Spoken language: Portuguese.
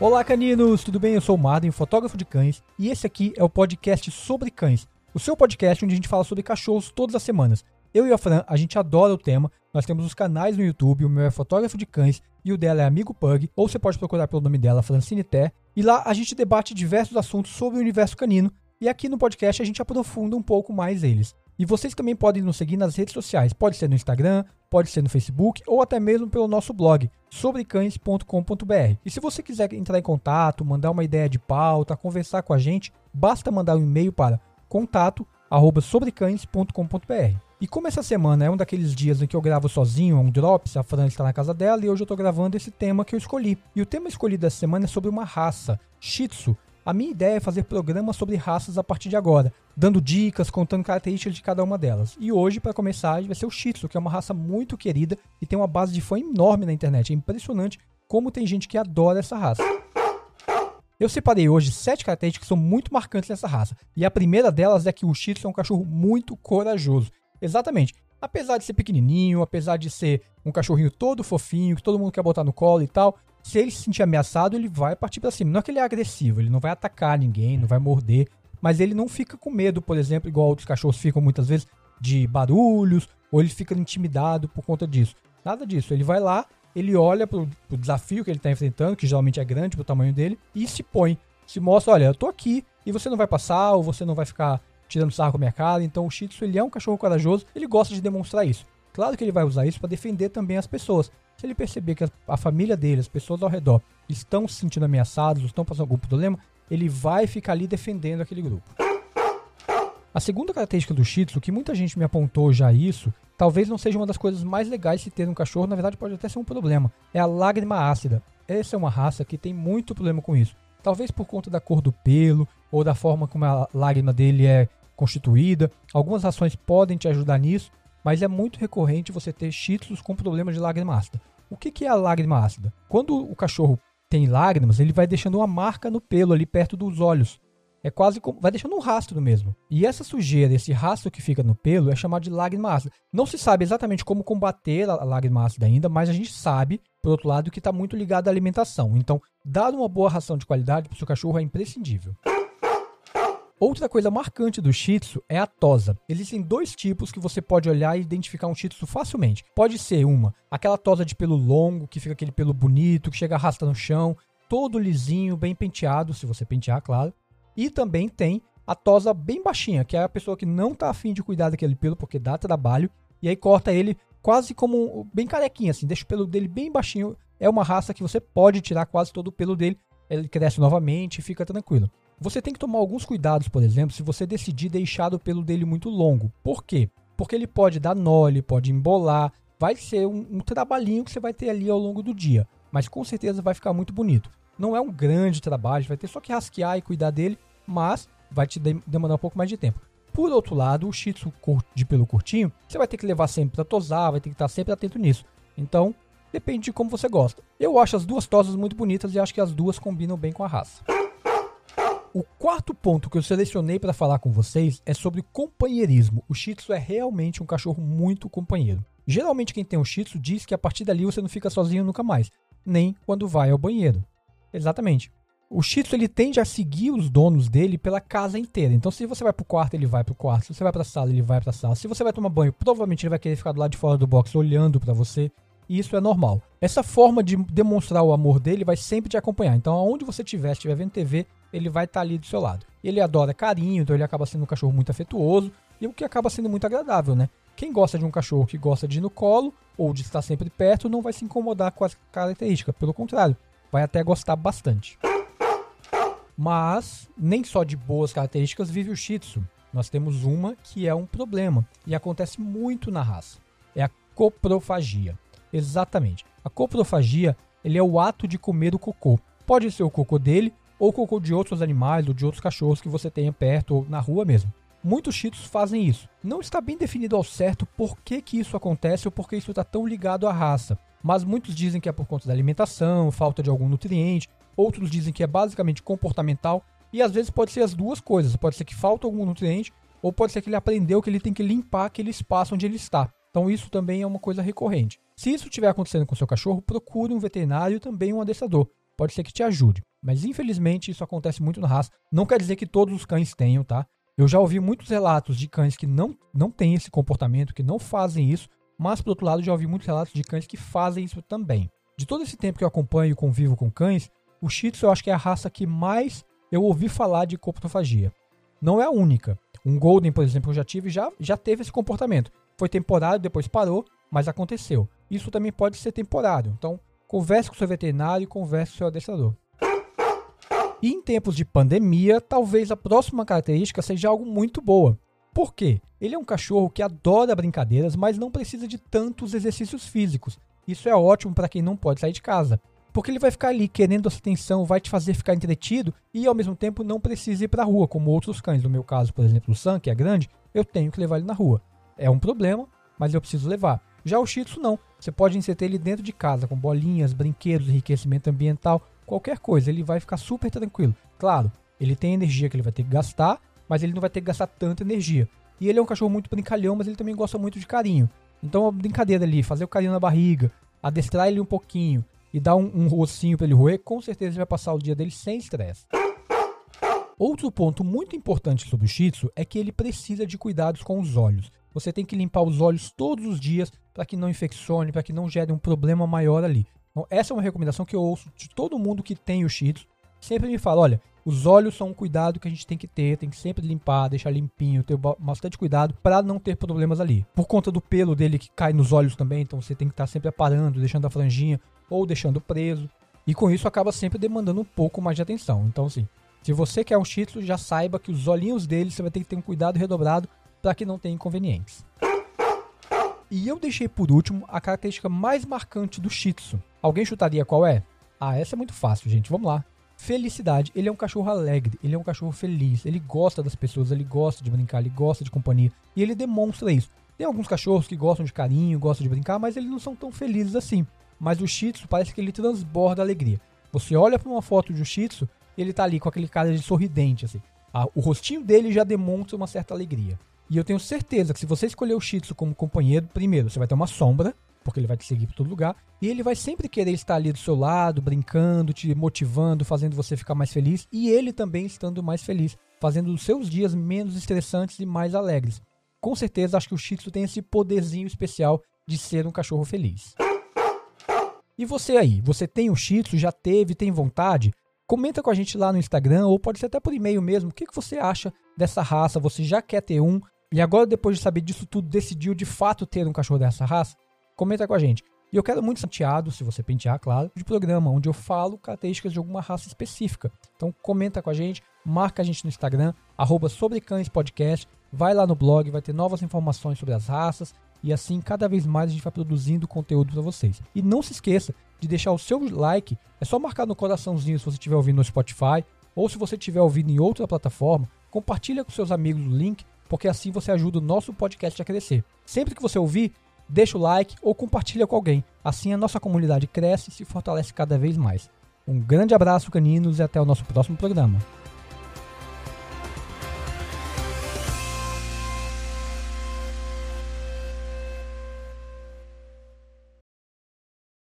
Olá, caninos! Tudo bem? Eu sou o Marden, fotógrafo de cães, e esse aqui é o podcast sobre cães. O seu podcast onde a gente fala sobre cachorros todas as semanas. Eu e a Fran, a gente adora o tema. Nós temos os canais no YouTube, o meu é fotógrafo de cães e o dela é Amigo Pug, ou você pode procurar pelo nome dela, Francine Té. E lá a gente debate diversos assuntos sobre o universo canino, e aqui no podcast a gente aprofunda um pouco mais eles. E vocês também podem nos seguir nas redes sociais, pode ser no Instagram, pode ser no Facebook ou até mesmo pelo nosso blog sobrecães.com.br. E se você quiser entrar em contato, mandar uma ideia de pauta, conversar com a gente, basta mandar um e-mail para contato@sobrecães.com.br. E como essa semana é um daqueles dias em que eu gravo sozinho, um drops, a Fran está na casa dela e hoje eu estou gravando esse tema que eu escolhi. E o tema escolhido essa semana é sobre uma raça, Shih Tzu, a minha ideia é fazer programas sobre raças a partir de agora, dando dicas, contando características de cada uma delas. E hoje, para começar, vai ser o Shih Tzu, que é uma raça muito querida e tem uma base de fã enorme na internet. É impressionante como tem gente que adora essa raça. Eu separei hoje sete características que são muito marcantes nessa raça. E a primeira delas é que o Shih Tzu é um cachorro muito corajoso. Exatamente. Apesar de ser pequenininho, apesar de ser um cachorrinho todo fofinho, que todo mundo quer botar no colo e tal, se ele se sentir ameaçado, ele vai partir para cima. Não é que ele é agressivo, ele não vai atacar ninguém, não vai morder, mas ele não fica com medo, por exemplo, igual outros cachorros ficam muitas vezes de barulhos, ou ele fica intimidado por conta disso. Nada disso. Ele vai lá, ele olha pro, pro desafio que ele está enfrentando, que geralmente é grande pro tamanho dele, e se põe. Se mostra, olha, eu tô aqui e você não vai passar, ou você não vai ficar tirando sarro com a minha cara. Então o Shih Tzu, ele é um cachorro corajoso, ele gosta de demonstrar isso. Claro que ele vai usar isso para defender também as pessoas. Se ele perceber que a família dele, as pessoas ao redor, estão se sentindo ameaçados, estão passando algum problema, ele vai ficar ali defendendo aquele grupo. A segunda característica do Shih Tzu, que muita gente me apontou já isso, talvez não seja uma das coisas mais legais de ter um cachorro, na verdade pode até ser um problema, é a lágrima ácida. Essa é uma raça que tem muito problema com isso. Talvez por conta da cor do pelo ou da forma como a lágrima dele é constituída. Algumas rações podem te ajudar nisso, mas é muito recorrente você ter Tzus com problemas de lágrima ácida. O que, que é a lágrima ácida? Quando o cachorro tem lágrimas, ele vai deixando uma marca no pelo ali perto dos olhos. É quase como. Vai deixando um rastro mesmo. E essa sujeira, esse rastro que fica no pelo, é chamado de lágrima ácida. Não se sabe exatamente como combater a lágrima ácida ainda, mas a gente sabe, por outro lado, que está muito ligado à alimentação. Então, dar uma boa ração de qualidade para o seu cachorro é imprescindível. Outra coisa marcante do Shih Tzu é a tosa. Existem dois tipos que você pode olhar e identificar um Shih Tzu facilmente. Pode ser uma, aquela tosa de pelo longo, que fica aquele pelo bonito, que chega arrasta no chão, todo lisinho, bem penteado, se você pentear, claro. E também tem a tosa bem baixinha, que é a pessoa que não tá afim de cuidar daquele pelo porque dá trabalho, e aí corta ele quase como bem carequinha, assim, deixa o pelo dele bem baixinho. É uma raça que você pode tirar quase todo o pelo dele, ele cresce novamente e fica tranquilo. Você tem que tomar alguns cuidados, por exemplo, se você decidir deixar o pelo dele muito longo. Por quê? Porque ele pode dar nó, ele pode embolar, vai ser um, um trabalhinho que você vai ter ali ao longo do dia, mas com certeza vai ficar muito bonito. Não é um grande trabalho, vai ter só que rasquear e cuidar dele, mas vai te demandar um pouco mais de tempo. Por outro lado, o Shih Tzu de pelo curtinho, você vai ter que levar sempre para tosar, vai ter que estar sempre atento nisso. Então, depende de como você gosta. Eu acho as duas tosas muito bonitas e acho que as duas combinam bem com a raça. O quarto ponto que eu selecionei para falar com vocês é sobre companheirismo. O Shih Tzu é realmente um cachorro muito companheiro. Geralmente quem tem um Shih Tzu diz que a partir dali você não fica sozinho nunca mais, nem quando vai ao banheiro. Exatamente. O Shih Tzu ele tende a seguir os donos dele pela casa inteira. Então se você vai pro quarto, ele vai pro quarto. Se você vai pra sala, ele vai pra sala. Se você vai tomar banho, provavelmente ele vai querer ficar do lado de fora do box olhando para você e isso é normal. Essa forma de demonstrar o amor dele vai sempre te acompanhar. Então, aonde você estiver, estiver vendo TV, ele vai estar tá ali do seu lado. Ele adora carinho, então ele acaba sendo um cachorro muito afetuoso e o que acaba sendo muito agradável, né? Quem gosta de um cachorro que gosta de ir no colo ou de estar sempre perto não vai se incomodar com as características, pelo contrário, vai até gostar bastante. Mas nem só de boas características vive o Shih Tzu. Nós temos uma que é um problema e acontece muito na raça. É a coprofagia. Exatamente. A coprofagia ele é o ato de comer o cocô. Pode ser o cocô dele ou cocô de outros animais ou de outros cachorros que você tenha perto ou na rua mesmo. Muitos cheetos fazem isso. Não está bem definido ao certo por que, que isso acontece ou por que isso está tão ligado à raça. Mas muitos dizem que é por conta da alimentação, falta de algum nutriente. Outros dizem que é basicamente comportamental. E às vezes pode ser as duas coisas. Pode ser que falta algum nutriente ou pode ser que ele aprendeu que ele tem que limpar aquele espaço onde ele está. Então isso também é uma coisa recorrente. Se isso estiver acontecendo com seu cachorro, procure um veterinário e também um adestrador. Pode ser que te ajude. Mas infelizmente isso acontece muito na raça. Não quer dizer que todos os cães tenham, tá? Eu já ouvi muitos relatos de cães que não, não têm esse comportamento, que não fazem isso, mas por outro lado já ouvi muitos relatos de cães que fazem isso também. De todo esse tempo que eu acompanho e convivo com cães, o Shih Tzu eu acho que é a raça que mais eu ouvi falar de coprofagia. Não é a única. Um Golden, por exemplo, que eu já tive, já, já teve esse comportamento. Foi temporário, depois parou, mas aconteceu. Isso também pode ser temporário. Então, converse com o seu veterinário e converse com o seu adestrador. E em tempos de pandemia, talvez a próxima característica seja algo muito boa. Por quê? Ele é um cachorro que adora brincadeiras, mas não precisa de tantos exercícios físicos. Isso é ótimo para quem não pode sair de casa. Porque ele vai ficar ali querendo essa atenção, vai te fazer ficar entretido e ao mesmo tempo não precisa ir para a rua, como outros cães. No meu caso, por exemplo, o Sam, que é grande, eu tenho que levar ele na rua. É um problema, mas eu preciso levar. Já o Shih Tzu não. Você pode inserir ele dentro de casa, com bolinhas, brinquedos, enriquecimento ambiental, qualquer coisa. Ele vai ficar super tranquilo. Claro, ele tem energia que ele vai ter que gastar, mas ele não vai ter que gastar tanta energia. E ele é um cachorro muito brincalhão, mas ele também gosta muito de carinho. Então a brincadeira ali, fazer o carinho na barriga, adestrar ele um pouquinho, e dar um, um rocinho para ele roer, com certeza ele vai passar o dia dele sem estresse. Outro ponto muito importante sobre o Shih Tzu é que ele precisa de cuidados com os olhos. Você tem que limpar os olhos todos os dias para que não infeccione, para que não gere um problema maior ali. Então, essa é uma recomendação que eu ouço de todo mundo que tem o Tzu. Sempre me fala, olha, os olhos são um cuidado que a gente tem que ter, tem que sempre limpar, deixar limpinho, ter bastante cuidado para não ter problemas ali. Por conta do pelo dele que cai nos olhos também, então você tem que estar sempre aparando, deixando a franjinha ou deixando preso. E com isso acaba sempre demandando um pouco mais de atenção. Então, assim, se você quer um Tzu, já saiba que os olhinhos dele você vai ter que ter um cuidado redobrado para que não tenha inconvenientes. E eu deixei por último a característica mais marcante do Shih Tzu. Alguém chutaria qual é? Ah, essa é muito fácil, gente. Vamos lá. Felicidade. Ele é um cachorro alegre, ele é um cachorro feliz, ele gosta das pessoas, ele gosta de brincar, ele gosta de companhia. E ele demonstra isso. Tem alguns cachorros que gostam de carinho, gostam de brincar, mas eles não são tão felizes assim mas o Shih Tzu parece que ele transborda alegria. Você olha para uma foto de um Shih Tzu, ele tá ali com aquele cara de sorridente, assim. Ah, o rostinho dele já demonstra uma certa alegria. E eu tenho certeza que se você escolher o Shih Tzu como companheiro, primeiro, você vai ter uma sombra, porque ele vai te seguir por todo lugar, e ele vai sempre querer estar ali do seu lado, brincando, te motivando, fazendo você ficar mais feliz, e ele também estando mais feliz, fazendo os seus dias menos estressantes e mais alegres. Com certeza, acho que o Shih Tzu tem esse poderzinho especial de ser um cachorro feliz. E você aí, você tem o Shih Tzu, já teve, tem vontade? Comenta com a gente lá no Instagram ou pode ser até por e-mail mesmo. O que, que você acha dessa raça? Você já quer ter um? E agora, depois de saber disso tudo, decidiu de fato ter um cachorro dessa raça? Comenta com a gente. E eu quero muito santeado, se você pentear, claro, de programa, onde eu falo características de alguma raça específica. Então comenta com a gente, marca a gente no Instagram, arroba Podcast, vai lá no blog, vai ter novas informações sobre as raças e assim, cada vez mais a gente vai produzindo conteúdo para vocês. E não se esqueça de deixar o seu like. É só marcar no coraçãozinho se você estiver ouvindo no Spotify ou se você estiver ouvindo em outra plataforma. Compartilha com seus amigos o link, porque assim você ajuda o nosso podcast a crescer. Sempre que você ouvir, deixa o like ou compartilha com alguém. Assim a nossa comunidade cresce e se fortalece cada vez mais. Um grande abraço, caninos, e até o nosso próximo programa.